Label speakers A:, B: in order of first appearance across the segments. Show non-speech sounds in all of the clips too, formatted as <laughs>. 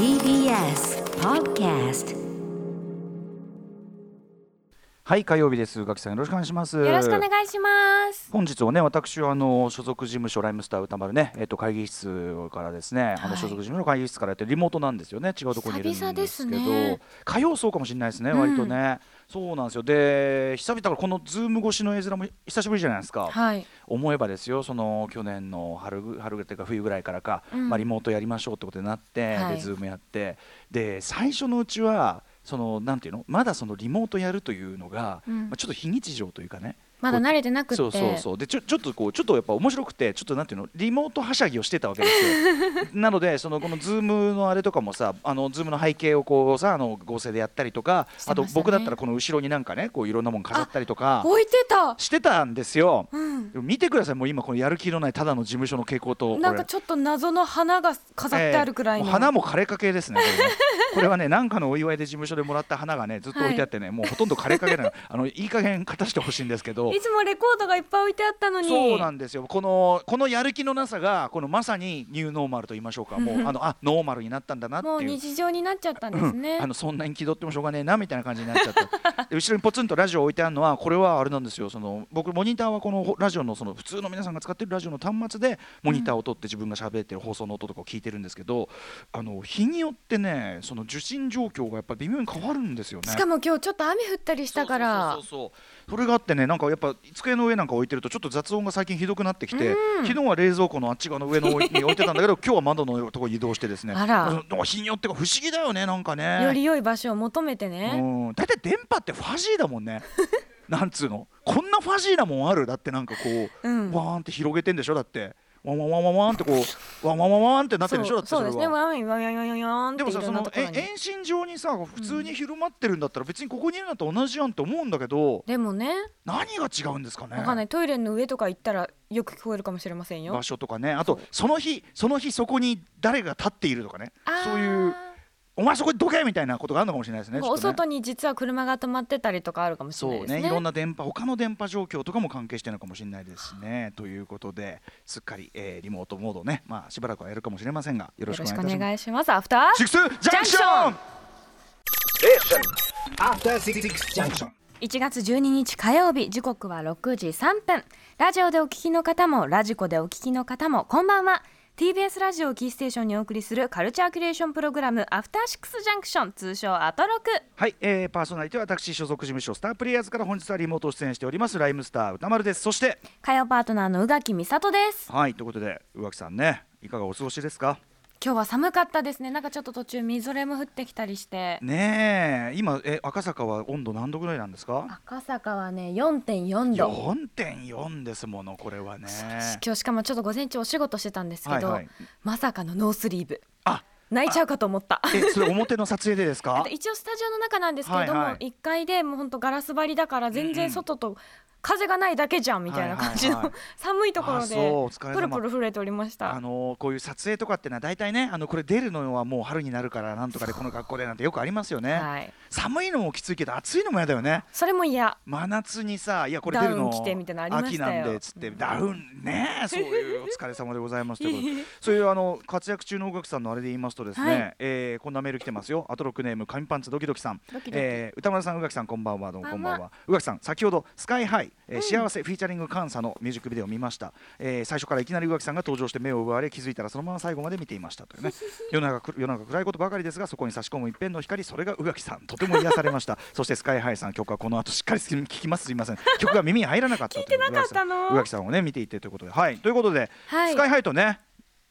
A: TBS Podcast
B: はい火曜日です。宇垣さんよろしくお願いします。
C: よろしくお願いします。
B: 本日はね私はあの所属事務所ライムスター宇多丸ねえっと会議室からですね、あの
C: はい
B: 所属事務所の会議室からやってリモートなんですよね違うところにいるんですけど
C: ね。
B: 火曜そうかもしれないですね、
C: うん。
B: 割とね。そうなんですよ。で久々だからこの Zoom 越しの絵面も久しぶりじゃないですか、
C: はい。
B: 思えばですよその去年の春ぐ春っていうか冬ぐらいからか、
C: うん。
B: まあ、リモートやりましょうってことになって、
C: はい。
B: で Zoom やって。で最初のうちはそのなんていうの？まだそのリモートやるというのが、
C: うん。
B: まあ、ちょっと非日常というかね
C: まだ慣れてなくって。
B: そうそうそうでちょちょっとこうちょっとやっぱ面白くてちょっとなんていうの？リモートはしゃぎをしてたわけですよ <laughs> なのでそのこの Zoom のあれとかもさあの Zoom の背景をこうさあの合成でやったりとか、あと僕だったらこの後ろになんかねこういろんなもん飾ったりとか
C: 置いてた。
B: してたんですよ。
C: うん。
B: でも見てくださいもう今このやる気のないただの事務所の蛍光灯
C: なんかちょっと謎の花が飾ってあるくらいの。
B: えー花も枯れかけですねこれね <laughs> これはねなんかのお祝いで事務所でもらった花がねずっと置いてあってね、もうほとんど枯れかけなのあのいい加減片してほしいんですけど
C: いつもレコードがいっぱい置いてあったのに。
B: そうなんですよ。このこのやる気のなさがこのまさにニューノーマルと言いましょうか。もうあのあノーマルになったんだなっていう。
C: もう日常になっちゃったんですね。
B: あのそんなに気取ってもしょうがねえなみたいな感じになっちゃったで <laughs> 後ろにポツンとラジオ置いてあるのはこれはあれなんですよ。その僕モニターはこのラジオのその普通の皆さんが使ってるラジオの端末でモニターを取って自分が喋ってる放送の音とかを聞いてるんですけど、あの日によってねその受信状況がやっぱり微妙に変わるんですよね。
C: しかも今日ちょっと雨降ったりしたから。
B: そうそうそうそうそれがあってねなんかやっぱ机の上なんか置いてるとちょっと雑音が最近ひどくなってきて、
C: うん。
B: 昨日は冷蔵庫のあっち側の上の方に置いてたんだけど <laughs> 今日は窓のところに移動してですね
C: あら。
B: うん日によってか不思議だよねなんかね。
C: より良い場所を求めてね。
B: うん。大体電波ってファジーだもんね。<laughs> なんつうの？こんなファジーなもんある？だってなんかこう、
C: うん。
B: ワーンって広げてんでしょ？だってワンワンワンワンワンってこうワンワンワンワンってなってるでしょだって
C: そうですね。ワンワンワンワンワンワン
B: でもさその。遠心状にさ普通に広まってるんだったら別にここにいるのと同じやんって思うんだけど
C: でもね、
B: 何が違うんですかね
C: わかんない。トイレの上とか行ったらよく聞こえるかもしれませんよ
B: 場。所とかねあとその日その日そこに誰が立っているとかねそういうお前そこにどけみたいなことがあるのかもしれないですね
C: お外に実は車が止まってたりとかあるかもしれないですね。
B: ねいろんな電波他の電波状況とかも関係してるのかもしれないですしねということですっかり、えーリモートモードね。まあしばらくはやるかもしれませんがよろしくお
C: よろしくお
B: 願いいたします。
C: 願いします。アフター
B: シックスジャンクション
D: After Six Junction.
C: 1月12日火曜日時刻は6時3分ラジオでお聞きの方もラジコでお聞きの方もこんばんは TBS ラジオをキーステーションにお送りするカルチャーキュレーションプログラムアフターシックスジャンクション通称アトロク。
B: はい、えーパーソナリティは私所属事務所スタープレイヤーズから本日はリモート出演しておりますライムスター歌丸です。そして
C: 火曜パートナーの宇垣美里です。
B: はいということで宇垣さんねいかがお過ごしですか？
C: 今日は寒かったですね。なんかちょっと途中みぞれも降ってきたりして。
B: ねえ今え赤坂は温度何度ぐらいなんですか？
C: 赤坂はね4.4度。
B: 4.4ですものこれはね。
C: 今日しかもちょっと午前中お仕事してたんですけど、
B: はいはい。
C: まさかのノースリーブ。
B: あ
C: 泣いちゃうかと思った。
B: えそれ表の撮影でですか？<laughs>
C: 一応スタジオの中なんですけれども、
B: はいはい。
C: 1階でもう本当ガラス張りだから全然外と風がないだけじゃんみたいな感じの、<laughs> 寒いところでプルプル震えておりました。
B: あのーこういう撮影とかってのは大体ねあのこれ出るのはもう春になるからなんとかでこの学校でなんてよくありますよね、
C: はい。
B: 寒いのもきついけど暑いのも嫌だよね。
C: それも嫌。
B: 真夏にさいやこれ出るの秋なんでっつって。ダウンね。そういうお疲れ様でございますということで。<laughs> そういうあの活躍中の音楽さんのあれで言いますとですね、
C: はい。
B: えーこんなメール来てますよ。アトロックネーム紙パンツドキドキさん。
C: ド
B: えー歌丸さん宇垣さんこんばんは。どうもこんばんは。宇垣さん先ほどスカイハイ、えー幸せフィーチャリング監査のミュージックビデオを見ました、えー最初からいきなり宇垣さんが登場して目を奪われ気づいたらそのまま最後まで見ていましたというね。<laughs> 世の中世の中暗いことばかりですがそこに差し込む一片の光それが宇垣さんとても癒されましたそしてスカイハイさん曲はこの後しっかり聞きます。すいません。<laughs> 曲が耳に入らなかったという宇垣さんをね見ていてということで。はい。ということで、
C: はい。
B: スカイハイとね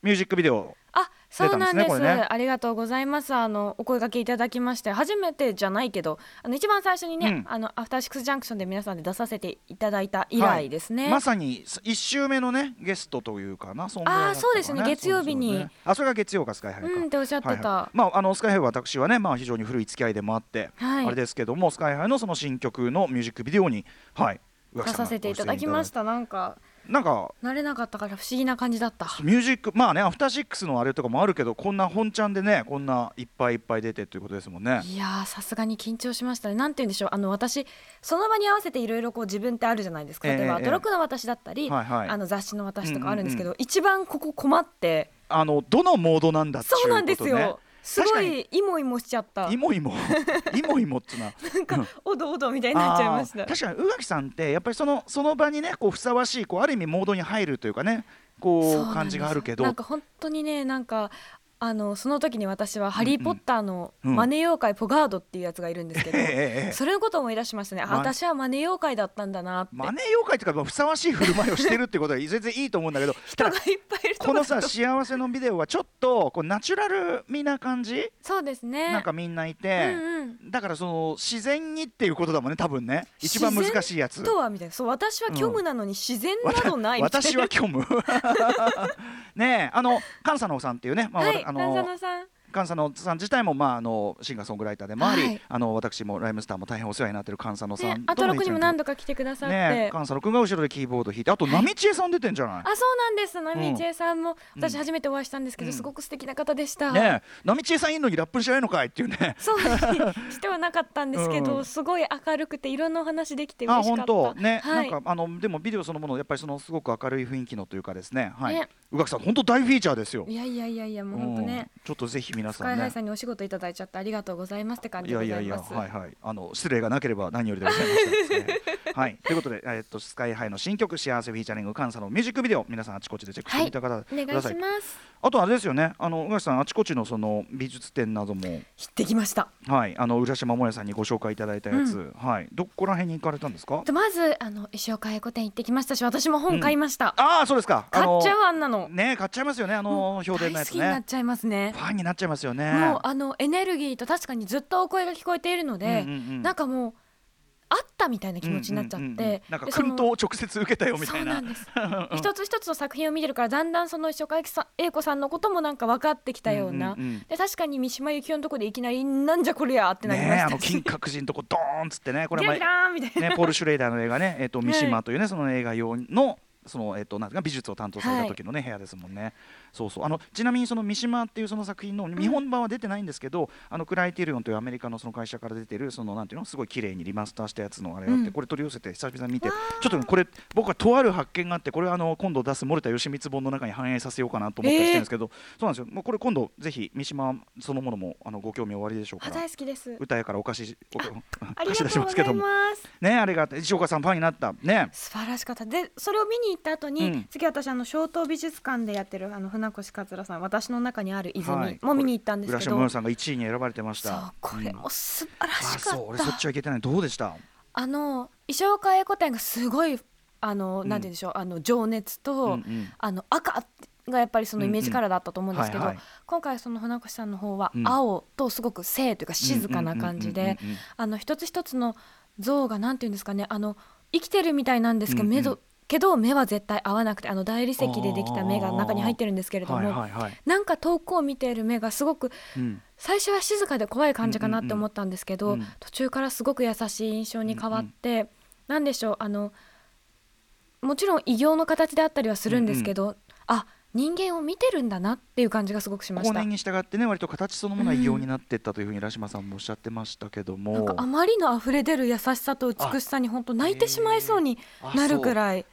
B: ミュージックビデオ。
C: あそうなんです。
B: ねね。
C: ありがとうございます。あのお声掛けいただきまして初めてじゃないけどあの一番最初にね、
B: うん。
C: あのアフターシックスジャンクションで皆さんで出させていただいた以来ですね、
B: はい。まさに1週目のねゲストというかなそんぐらいだったかな
C: あーそうですね。月曜日に。
B: ねあそれが月曜かスカイハイか、
C: うんっておっしゃってた。
B: はいはい。まああのスカイハイは私はねまあ非常に古い付き合いでもあって、
C: はい。
B: あれですけどもスカイハイのその新曲のミュージックビデオにはい
C: 出
B: さ
C: せていただきました。なんか
B: なんか
C: 慣れなかったから不思議な感じだった。
B: ミュージックまあねアフターシックスのあれとかもあるけどこんな本ちゃんでねこんないっぱいいっぱい出てということですもんね。
C: いやーさすがに緊張しましたね。なんて言うんでしょう。あの私その場に合わせていろいろこう自分ってあるじゃないですか。
B: ええ
C: 例えば、
B: ええ。
C: トロックの私だったり、
B: はいはい。
C: あの雑誌の私とかあるんですけど、
B: うん。
C: 一番ここ困って。
B: あのどのモードなんだっていうことね。
C: そうなんですよすごいイモイモしちゃった。
B: イモイモ。<laughs> イモイモっつうな。
C: なんかおどおどみたいになっちゃいました。
B: 確かに宇垣さんってやっぱりそのその場にねこうふさわしいこうある意味モードに入るというかねこ
C: う
B: 感じがあるけど。
C: なんか本当にねなんかあのその時に私は「ハリー・ポッター」の
B: うん
C: マネ妖怪ポガードっていうやつがいるんですけど、
B: ええええ。
C: それのことを思い出しましたね、あ
B: ま
C: 私はマネ妖怪だったんだなって、
B: マネー妖怪っていうかまあふさわしい振る舞いをしてるってことは全然いいと思うんだけど <laughs>
C: 人がいっぱいいると
B: このさ幸せのビデオはちょっとこうナチュラル味な感じ？
C: そうですね。
B: なんかみんない
C: うん
B: て、
C: うん。
B: だからその自然にっていうことだもんね多分ね一番難しいやつ。
C: とはみたいな。そう私は虚無なのに自然などないみたいな、
B: 私は虚無。<laughs> ねえあの菅佐野さんっていうね、まあ
C: はい
B: あ
C: 丹佐
B: の
C: さん。
B: 菅佐野さん自体も、まあ、あのシンガーソングライターでもあり、
C: はい。
B: あの私もライムスターも大変お世話になってる菅佐野さん
C: ねアトロクにも何
B: 度
C: 度か来てくださって、
B: ねえ菅佐野君が後ろでキーボード弾いてあと波千恵さん出てんじゃない、
C: あそうなんです。波千恵さんも
B: うん。
C: 私初めてお会いしたんですけど、
B: うん。
C: すごく素敵な方でした、
B: ねえ波千恵さんいいのにラップしないのかいっていうね。
C: そうしてはなかったんですけど、
B: うん。
C: すごい明るくていろんなお話できて
B: あ
C: 嬉しかった。
B: ね、
C: はい、
B: なんかあのでもビデオそのものやっぱりそのすごく明るい雰囲気のというかですね。はい、
C: ね。
B: 宇垣さん本当大フィーチャーですよ。
C: いやいやいやいやもう本当ね。
B: うん。ちょっとぜひ皆
C: スカイ
B: さんね
C: さんにお仕事いただいちゃってありがとうございますって感じ
B: い
C: で
B: やいやいや、
C: います
B: はいはい、あの失礼がなければ何よりでございますね。<laughs> はい、ということで、えっと、スカイハイの新曲、幸せフィーチャリング、監査のミュージックビデオ、皆さんあちこちでチェックしてみてくだ
C: お願いし。ます。
B: あとあれですよね、あの、宇垣さん、あちこちのその美術展なども。
C: 行ってきました。
B: はい、あの浦島もやさんにご紹介いただいたやつ、はい、どこら辺に行かれたんですか？
C: でまずあの石岡英子店行ってきましたし私も本買いました、
B: ああ、そうですか。
C: 買っちゃうあんなの。
B: ね、買っちゃいますよね、あの表電のやつ
C: 大好きになっ
B: ね。
C: ちゃいますね。
B: ファンになっちゃいますよね。
C: もうあのエネルギーと確かにずっとお声が聞こえているので、
B: うんうんうん。
C: なんかもうあったみたいな気持ちになっちゃって、
B: うんうんうんうん。なんか薫陶を直接受けたよみたいな。<laughs>
C: 一つ一つの作品を見てるからだんだんその石岡英子さんのこともなんか分かってきたような、
B: うんうんうん
C: で確かに三島由紀夫のとこでいきなりなんじゃこりゃってなりましたし、
B: あの金閣寺のとこドーンっつってね、これ前ね、ポール・シュレイダーの映画ね、えっと三島というね、その映画用の。そのえっとなんか美術を担当された時のね、部屋ですもんね。そうそう。あのちなみにその三島っていうその作品の日本版は出てないんですけど、あのクライテリオンというアメリカのその会社から出てるそのなんていうのすごい綺麗にリマスターしたやつのあれがあって、
C: うん。
B: これ取り寄せて久々に見てちょっとねこれ僕はとある発見があってこれはあの今度出す森田義満本の中に反映させようかなと思ったりしてるんですけど、そうなんですよ。もうこれ今度ぜひ三島そのものもあのご興味おありでしょうか。
C: 大好きです。
B: 歌やからお貸しお貸し出しますけども。ねあれが石岡さんファンになった。ね。
C: 素晴らしかった。でそれを見に行った後に、
B: うん。
C: 次私あの小東美術館でやってるあの船越桂さん私の中にある泉
B: はい。
C: も見に行ったんです
B: 浦
C: けど、
B: 島もよさんが1位に選ばれてまし
C: そう
B: た
C: これ
B: うん。
C: も素晴ら
B: あ
C: しか
B: そう俺そっ
C: った、
B: ちは行けてない。どうでした？
C: あの石岡英子店がすごいあの、
B: うん。
C: なんて言うんでしょうあの情熱と、
B: うんうん。
C: あの赤がやっぱりそのイメージカラーだったと思うんですけど、今回その船越さんの方は
B: うん。
C: 青とすごく静というか静かな感じであの一つ一つの像がなんて言うんですかねあの生きてるみたいなんですけど、
B: うんうん
C: 目どけど目は絶対合わなくてあの大理石でできた目が中に入ってるんですけれども、
B: はいはいはい。
C: なんか遠くを見ている目がすごく
B: うん。
C: 最初は静かで怖い感じかなって思ったんですけど、
B: うん。うんうん
C: 途中からすごく優しい印象に変わって、なんでしょうあのもちろん異形の形であったりはするんですけど、あ人間を見てるんだなっていう感じがすごくしました。
B: に従ってね割と形そのものは異様になっていったというふうに浦島さんもおっしゃってましたけども、
C: なんかあまりの溢れ出る優しさと美しさに本当泣いてしまいそうになるくらい。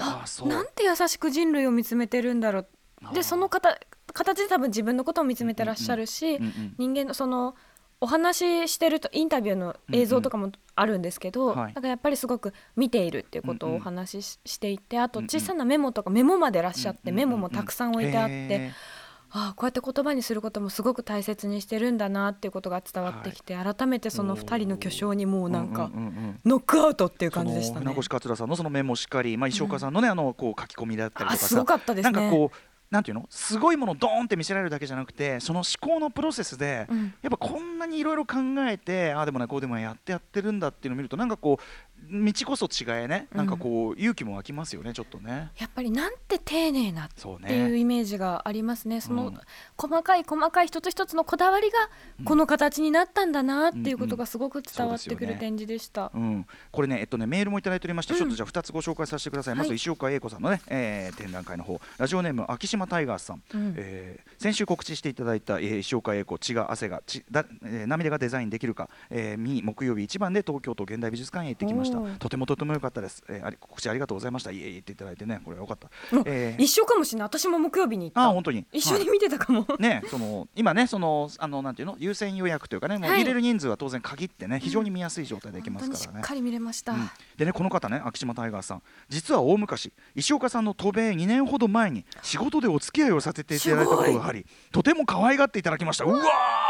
B: あ
C: なんて優しく人類を見つめてるんだろう。
B: あ
C: でその方形で多分自分のことを見つめてらっしゃるし、人間のそのお話ししてるとインタビューの映像とかもあるんですけど、
B: うんうん。はい。
C: なんかやっぱりすごく見ているっていうことをお話しししていてあと
B: うんうん。
C: 小さなメモとかメモまでらっしゃって、
B: うんうん
C: メモもたくさん置いてあって、
B: へ
C: ああこうやって言葉にすることもすごく大切にしてるんだなっていうことが伝わってきて、改めてその2人の巨匠にもうなんか
B: うんうんうんうん。
C: ノックアウトっていう感じでしたね。
B: 船越桂さんのそのメモしっかり、まあ、石岡さんのね、あのこう書き込みだったりとかさ。
C: あすごかったですね。
B: なんかこうなんていうの？すごいものをドーンって見せられるだけじゃなくてその思考のプロセスで、
C: うん。
B: やっぱこんなにいろいろ考えてああでもないこうでもないやってやってるんだっていうのを見るとなんかこう道こそ違えね。なんかこう勇気も湧きますよねちょっとね。
C: やっぱりなんて丁寧なっていう
B: ね。
C: イメージがありますね。その、
B: うん
C: 細かい細かい一つ一つのこだわりがこの形になったんだなっていうことがすごく伝わってくる展示でした。
B: うん、これね、えっとね、メールもいただいておりまして、
C: うん。
B: ちょっとじゃあ2つご紹介させてください、まず
C: はい
B: 石岡英子さんのね、えー展覧会の方。ラジオネーム秋島タイガースさん、
C: うん。
B: えー先週告知していただいた、えー石岡英子血が汗が血だ、えー涙がデザインできるか、えー、見木曜日一番で東京都現代美術館へ行ってきましたとてもとても良かったです、えー、あり告知ありがとうございました。いえいえっていただいてね。これは良かった、
C: お
B: えー。
C: 一緒かもしれない。私も木曜日に行った。
B: あ本当に。
C: 一緒に見てたかも、
B: ね、その今ねそのあのなんていうの？優先予約というかねもう
C: はい。
B: 入れる人数は当然限ってね、非常に見やすい状態でいけますからね。
C: にしっかり見れました、
B: うん。でねこの方ね秋島タイガーさん。実は大昔石岡さんの渡米2年ほど前に仕事でお付き合いをさせていただいたことがありとても可愛がっていただきました。うわ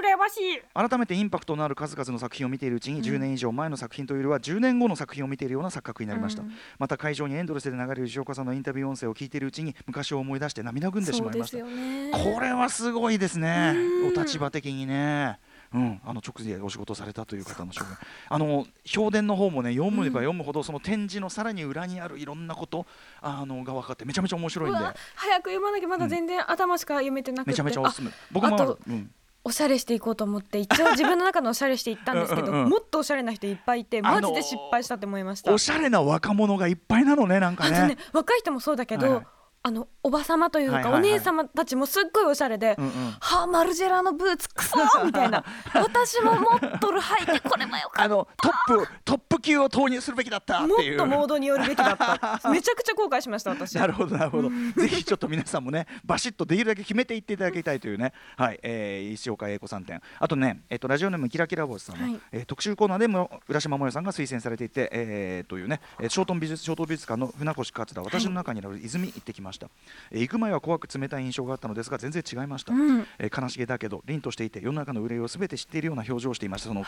C: 羨ましい。
B: 改めてインパクトのある数々の作品を見ているうちに
C: うん。
B: 10年以上前の作品というよりは10年後の作品を見ているような錯覚になりました、
C: うん。
B: また会場にエンドレスで流れる石岡さんのインタビュー音声を聞いているうちに昔を思い出して涙ぐんでしまいました。これはすごいですね。
C: うん。
B: お立場的にね。うん、あの直でお仕事をされたという方の証言。あの評伝の方もね読めば読むほどその展示のさらに裏にあるいろんなことあのが分かってめちゃめちゃ面白いんで。
C: 早く読まなきゃまだ全然頭しか読めてなくて、
B: めちゃめちゃおすすめ。僕も
C: あと
B: うん、
C: おしゃれしていこうと思って一応 <laughs> 自分の中のおしゃれしていったんですけど
B: うん
C: もっとおしゃれな人いっぱいいて
B: あのー
C: マジで失敗したって思いました、
B: おしゃれな若者がいっぱいなのねなんか
C: ね。
B: ね。
C: 若い人もそうだけど、
B: はいはい
C: あのおばさまというか、お姉様たちもすっごいおしゃれで、
B: うんうん。
C: はあマルジェラのブーツクソーみたいな。<laughs> 私も持っとる履いてこればよかっ
B: あのトップトップ級を投入するべきだった
C: たも
B: っていう。
C: っとモードによるべきだった。<laughs> めちゃくちゃ後悔しました私。
B: なるほどなるほど、ぜひちょっと皆さんもねバシッとできるだけ決めていっていただきたいというね。はい、えー、石岡英子さん点あとね、えっとラジオネームキラキラボスさんの、
C: はい。
B: えー特集コーナーでも浦島もよさんが推薦されていて、えーというね、えー、ショートン美術ショート美術館の船越勝田私の中にある泉行ってきました、えー行く前は怖く冷たい印象があったのですが全然違いました、
C: うん。
B: えー悲しげだけど凛としていて世の中の憂いをすべて知っているような表情をしていました。その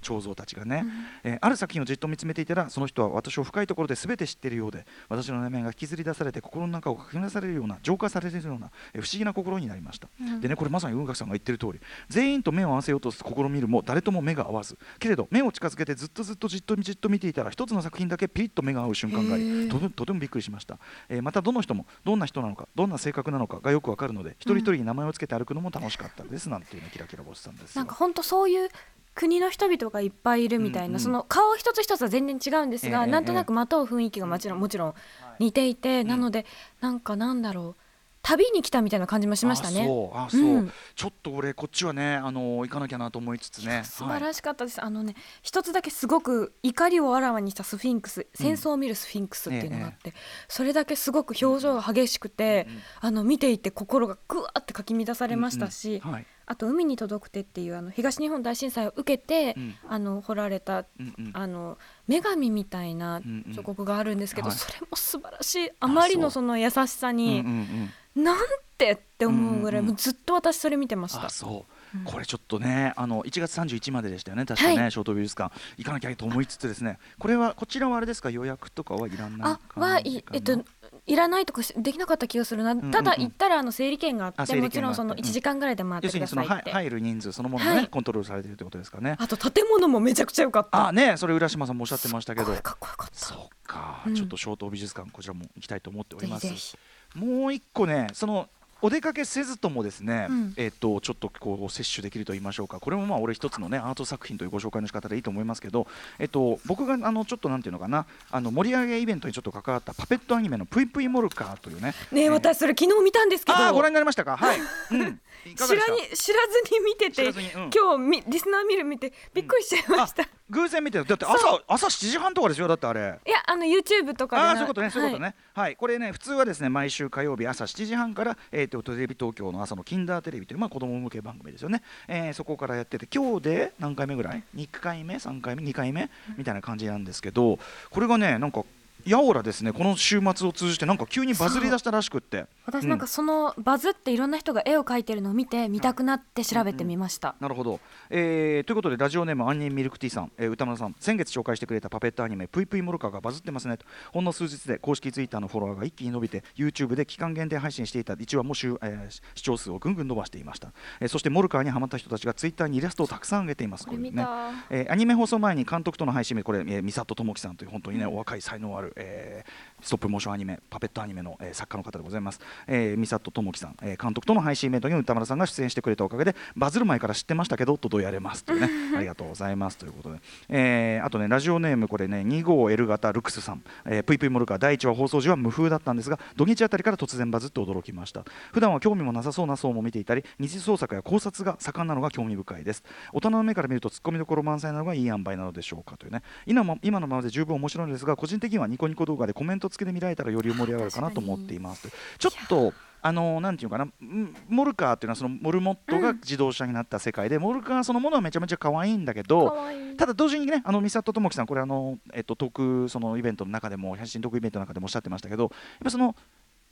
B: 彫像たちがね、えーある作品をじっと見つめていたらその人は私を深いところで全て知っているようで私の内面が引きずり出されて心の中をかき乱されるような浄化されるような、えー不思議な心になりました、
C: うん。
B: でねこれまさに文学さんが言ってる通り全員と目を合わせようと試みるも誰とも目が合わず。けれど目を近づけてずっとずっとじっとじっと見ていたら一つの作品だけピリッと目が合う瞬間があ
C: へ
B: り
C: ー。
B: とてとてもびっくりしました、えーまたどの人もどんな人なのかどんな性格なのかがよくわかるので一人一人に名前をつけて歩くのも楽しかったですなんていうねキラキラボスさんですよ。
C: なんか本当そういう国の人々がいっぱいいるみたいな、
B: うんうん。
C: その顔一つ一つは全然違うんですが、
B: ええ
C: なんとなくまとう雰囲気がもちろんもちろん似ていて、
B: ん。
C: なのでなんかなんだろう旅に来たみたいな感じもしましたね。
B: あそう。あそう、
C: うん
B: ちょっと俺こっちはねあの行かなきゃなと思いつつね。
C: 素晴らしかったです、あのね一つだけすごく怒りをあらわにしたスフィンクス戦争を見るスフィンクスっていうのがあって、それだけすごく表情が激しくて、あの見ていて心がぐわってかき乱されましたし、
B: うんうんはい。
C: あと「海に届くて」っていうあの東日本大震災を受けて、
B: うん。
C: あの掘られた
B: うんうん。
C: あの女神みたいな
B: うんうん。
C: 彫刻があるんですけど、
B: はい。
C: それも素晴らしい。あまりのその優しさ
B: うん
C: に、
B: うんうん
C: なんてって思うぐらい、もうずっと私それ見てました。
B: あ。そう、
C: うん。
B: これちょっとねあの1月31まででしたよね確かね、
C: はい。
B: ショート美術館。行かなきゃと思いつつですね。これはこちらはあれですか？予約とかはいらない
C: あはいえっといらないとかしできなかった気がするな、ただ行ったらあの整理券があってもちろんその1時間ぐらいで回ってくださいって。
B: は入る人数そのものがね、
C: はい。
B: コントロールされているということですかね。
C: あと建物もめちゃくちゃ良かった。
B: あねそれ浦島さんもおっしゃってましたけど。
C: かっこよかった。
B: そうか、
C: うん。
B: ちょっと小東美術館こちらも行きたいと思っております。もう一個ねそのお出かけせずともですね、
C: うん。
B: えっ、とちょっとこう摂取できると言いましょうか。これもまあ俺一つのねアート作品というご紹介の仕方でいいと思いますけどえっ、と僕があのちょっとなんていうのかなあの盛り上げイベントにちょっと関わったパペットアニメのぷいぷいモルカーというね
C: ねえ私それ昨日見たんですけど。
B: ご覧になりましたか？はい、<laughs> うん、
C: 知らに知らずに見てて、
B: うん。
C: 今日みリスナー見る見てびっくりしちゃいました、い
B: 偶然見てだって朝朝7時半とかですよだってあれ。
C: やあの YouTube とかで。な
B: あそういうことねそういうこと
C: は
B: ねはい、これね普通はですね毎週火曜日朝7時半から、えー、とテレビ東京の朝のキンダーテレビというまあ子供向け番組ですよね、えーそこからやってて今日で何回目ぐらい？2回目？3回目？2回目？みたいな感じなんですけどこれがねなんかやおらですねこの週末を通じてなんか急にバズり出したらしくって。
C: 私なんかそのバズっていろんな人が絵を描いてるのを見て見たくなって調べてみました、
B: なるほど、えーということでラジオネームアンニンミルクティーさん、えー歌村さん先月紹介してくれたパペットアニメ「ぷいぷいモルカー」がバズってますねと。ほんの数日で公式ツイッターのフォロワーが一気に伸びて YouTube で期間限定配信していた1話も週、えー視聴数をぐんぐん伸ばしていました、えーそしてモルカーにハマった人たちがツイッターにイラストをたくさん上げています。
C: これ見
B: ね
C: た、
B: えーアニメ放送前に監督との配信日これ、えー、美里智樹さんという本当にね、お若い才能ある、えーストップモーションアニメパペットアニメの、えー作家の方でございます、えー、三里智樹さん、えー監督との配信イベントに歌丸さんが出演してくれたおかげでバズる前から知ってましたけどとどうやれますというね <laughs> ありがとうございますということで、えーあとねラジオネームこれね2号 L 型ルクスさん、えー、ぷいぷいモルカー第1話放送時は無風だったんですが土日あたりから突然バズって驚きました。普段は興味もなさそうな層も見ていたり二次創作や考察が盛んなのが興味深いです。大人の目から見るとツッコミどころ満載なのがいい塩梅なのでしょうかというね。今も今のままで十分面白いのですが個人的にはニコニコ動画でコメント付きで見られたらより盛り上がるかなと思っています。ちょっとあのなんていうのかな。うんモルカーっていうのはそのモルモットが自動車になった世界で、モルカーそのものはめちゃめちゃ可愛いんだけどただ同時にねあの三里智樹さんこれあのえっとトークそのイベントの中でも写真トークイベントの中でもおっしゃってましたけどやっぱその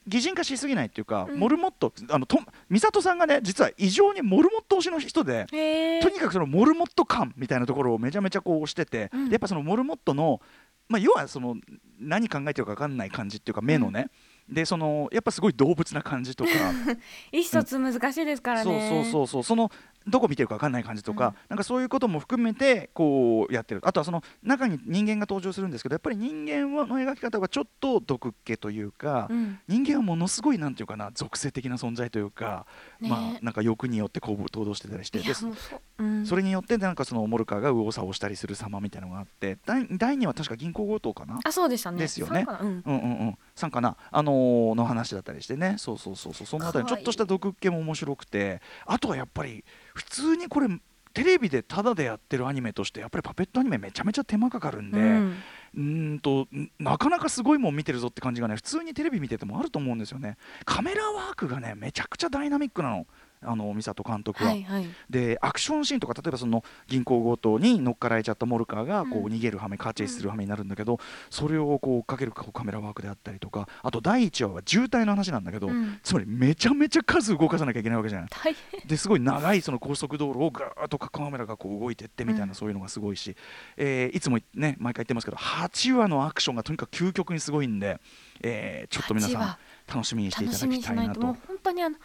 B: 擬人化しすぎないっていうか、
C: うん。
B: モルモットあのと美里さんがね実は異常にモルモット推しの人でとにかくそのモルモット感みたいなところをめちゃめちゃこうしてて、
C: うん。
B: でやっぱそのモルモットの、まあ、要はその何考えてるか分かんない感じっていうか目のね、でそのやっぱすごい動物な感じとか。
C: 意思疎通難しいですから
B: そう
C: ね
B: そうそうそう。そのどこ見てるか分かんない感じとか、
C: うん。
B: なんかそういうことも含めてこうやってる。あとはその中に人間が登場するんですけどやっぱり人間はの描き方がちょっと毒っ気というか、
C: うん。
B: 人間はものすごいなんていうかな属性的な存在というか、
C: ね。
B: まあなんか欲によって行動してたりして
C: い
B: で
C: そううん。
B: それによってなんかそのモルカーが右往左往したりする様みたいなのがあって第第2話確か銀行強盗かな？
C: あそうでしたね。
B: ですよね。
C: そうん。
B: うんうんうん。さんかな。あのーの話だったりしてね。そうそうそうそう。そのあたりちょっとした毒っ気も面白くてあとはやっぱり普通にこれテレビでタダでやってるアニメとしてやっぱりパペットアニメめちゃめちゃ手間かかるんで、
C: うん。
B: んとんなかなかすごいもん見てるぞって感じがね普通にテレビ見ててもあると思うんですよね。カメラワークがねめちゃくちゃダイナミックなのあの美里監督は、
C: はいはい。
B: でアクションシーンとか例えばその銀行強盗に乗っかられちゃったモルカーがこ
C: う
B: うん逃げる羽目カーチェイスする羽目になるんだけど、それをこう追っかけるこうカメラワークであったりとかあと第1話は渋滞の話なんだけど、
C: うん。
B: つまりめちゃめちゃ数動かさなきゃいけないわけじゃない。ですごい長いその高速道路をガーッとカメラがこう動いてってみたいな、
C: うん。
B: そういうのがすごいし、えーいつもね毎回言ってますけど8話のアクションがとにかく究極にすごいんで、えーちょっと皆さ
C: 8
B: ん
C: 話
B: 楽しみにしてい
C: 楽
B: ただき
C: たない
B: いなと。
C: 本当にあの
B: うん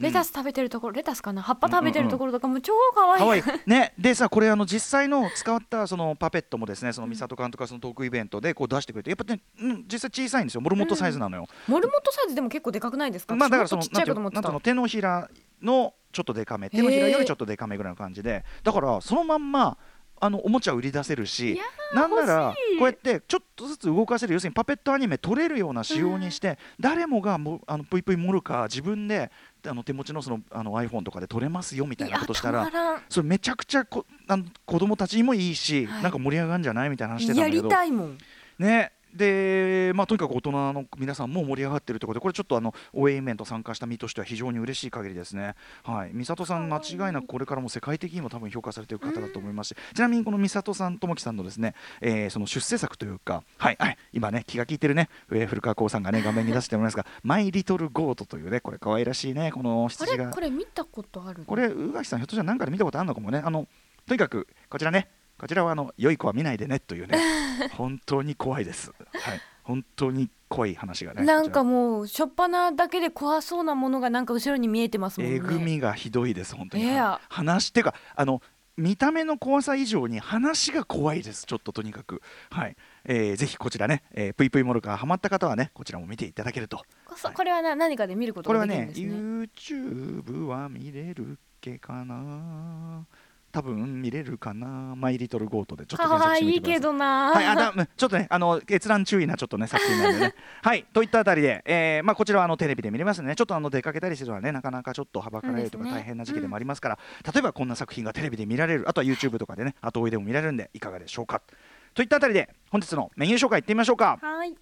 C: レタス食べてるところ、レタスかな？葉っぱ食べてるところとかも超可愛い。
B: 可愛い。<laughs> ねでさこれあの実際の使ったそのパペットもですねその美里監督がそのトークイベントでこう出してくれてやっぱね、うん、実際小さいんですよ。モルモットサイズなのよ、
C: モルモットサイズでも結構でかくないですか？
B: まあだからその
C: ちっちゃいかと思
B: 手のひらのちょっとデカめ手のひらよりちょっとデカめぐらいの感じで。だからそのまんまあのおもちゃ売り出せるしなんならこうやってちょっとずつ動かせる要するにパペットアニメ撮れるような仕様にして、誰もがもあのぷいぷいモルカー自分であの手持ちのそのあの iPhone とかで撮れますよみたいなことしたらそれめちゃくちゃこあの子供たちにもいいし、
C: はい。
B: なんか盛り上がるんじゃないみたいな話してたん
C: やり
B: だけど。
C: たいもん。
B: ねでまあ、とにかく大人の皆さんも盛り上がってるということでこれちょっとあの応援イベント参加した身としては非常に嬉しい限りですね、はい、美里さん間違いなくこれからも世界的にも多分評価されている方だと思います。しちなみにこの美里さんともきさんのですね、えーその出世作というか、はいはい、今ね気が利いてるね、えー古川光さんがね画面に出しておりますが「<laughs> マイ・リトル・ゴート」というねこれ可愛らしいねこの
C: あ
B: 羊が。
C: れ？これ見たことある？
B: これ宇垣さんひょっとしたら何かで見たことあるのかもね。あのとにかくこちらねこちらはあの良い子は見ないでねというね <laughs> 本当に怖いです。はい。本当に怖い話がね
C: なんか
B: こ
C: もう初っ端だけで怖そうなものがなんか後ろに見えてますもんね。
B: えぐみがひどいです本当に、
C: いや。
B: 話っていうかあの見た目の怖さ以上に話が怖いですちょっととにかく。はい、えーぜひこちらね、えー、ぷいぷいモルカーハマった方はねこちらも見ていただけると。
C: そこれはな何かで見ること
B: これはね
C: ができるんですね
B: YouTube は見れるっけかな多分見れるかな。マイリトルゴートで。ちょっと検索してみてください。
C: けどな、
B: はい、あだうんちょっとね、あの閲覧注意なちょっとね作品なんでね。<laughs> はい、といったあたりで、えーまあこちらはあのテレビで見れますね。ちょっとあの出かけたりするのはね、なかなかちょっとはばかられるとか大変な時期でもありますから、例えばこんな作品がテレビで見られる、あとは YouTube とかでね、後追いでも見られるんでいかがでしょうか。といったあたりで本日のメニュー紹介いってみましょうか。
C: はい。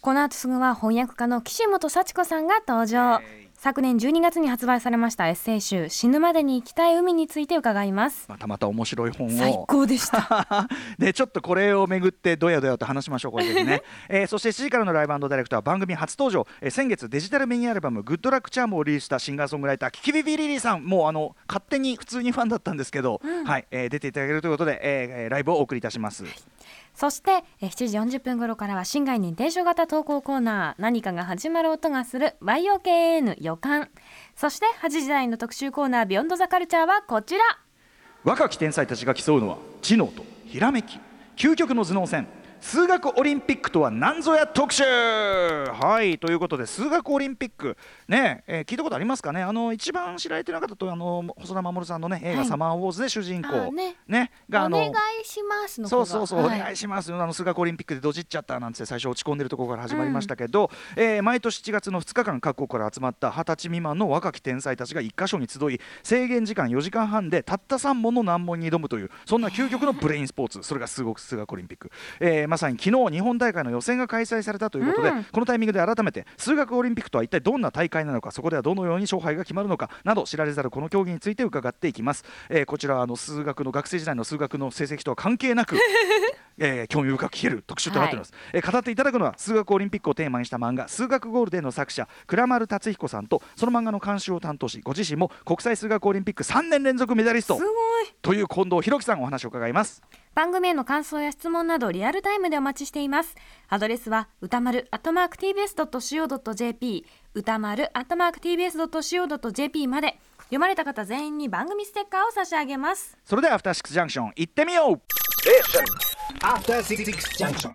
C: この後すぐは翻訳家の岸本幸子さんが登場昨年12月に発売されましたエッセイ集死ぬまでに行きたい海について伺います。
B: またまた面白い本
C: 最
B: を。
C: 高でした。<laughs>
B: でちょっとこれをめぐってどやどやと話しましょうこれぜひね、<laughs> えーそして7時からのライブダイレクトは番組初登場、えー先月デジタルミニアルバム「グッドラックチャーム」をリリースしたシンガーソングライターキキビビリリーさん。もうあの勝手に普通にファンだったんですけど、はい。えー出ていただけるということで、えーえーライブをお送りいたします。
C: そして7時40分頃からは新概念提唱型投稿コーナー何かが始まる音がする YOKN 予感。そして8時台の特集コーナービヨンドザカルチャーはこちら。
B: 若き天才たちが競うのは知能とひらめき。究極の頭脳戦。数学オリンピックとは何ぞや特集。はいということで数学オリンピック。ね、えー聞いたことありますかね？あの一番知られてなかったとあの細田守さんのね映画、
C: はい
B: サマーウォーズで主人公。
C: あね。
B: があの
C: お願いしますの
B: そうそうそう、
C: はい。
B: お願いします。あの数学オリンピックでドジっちゃったなんて最初落ち込んでるところから始まりましたけど、えー毎年7月の2日間各国から集まった20歳未満の若き天才たちが1箇所に集い制限時間4時間半でたった3問の難問に挑むというそんな究極のブレインスポーツ。それが数学数学オリンピック、えーまさに昨日日本大会の予選が開催されたということで、
C: うん。
B: このタイミングで改めて数学オリンピックとは一体どんな大会なのかそこではどのように勝敗が決まるのかなど知られざるこの競技について伺っていきます、えーこちらはあの数学の学生時代の数学の成績とは関係なくえー興味深く聞ける特集となっております、えー語っていただくのは数学オリンピックをテーマにした漫画「数学ゴールデン」の作者倉丸達彦さんとその漫画の監修を担当しご自身も国際数学オリンピック3年連続メダリスト。という近藤弘樹さんお話を伺います
C: 番組への感想や質問などリアルタイムでお待ちしています。アドレスは歌丸 @tbs.co.jp 歌丸 @tbs.co.jp まで。読まれた方全員に番組ステッカーを差し上げます。
B: それではアフターシックスジャンクション行ってみよう。
D: After Six Junction.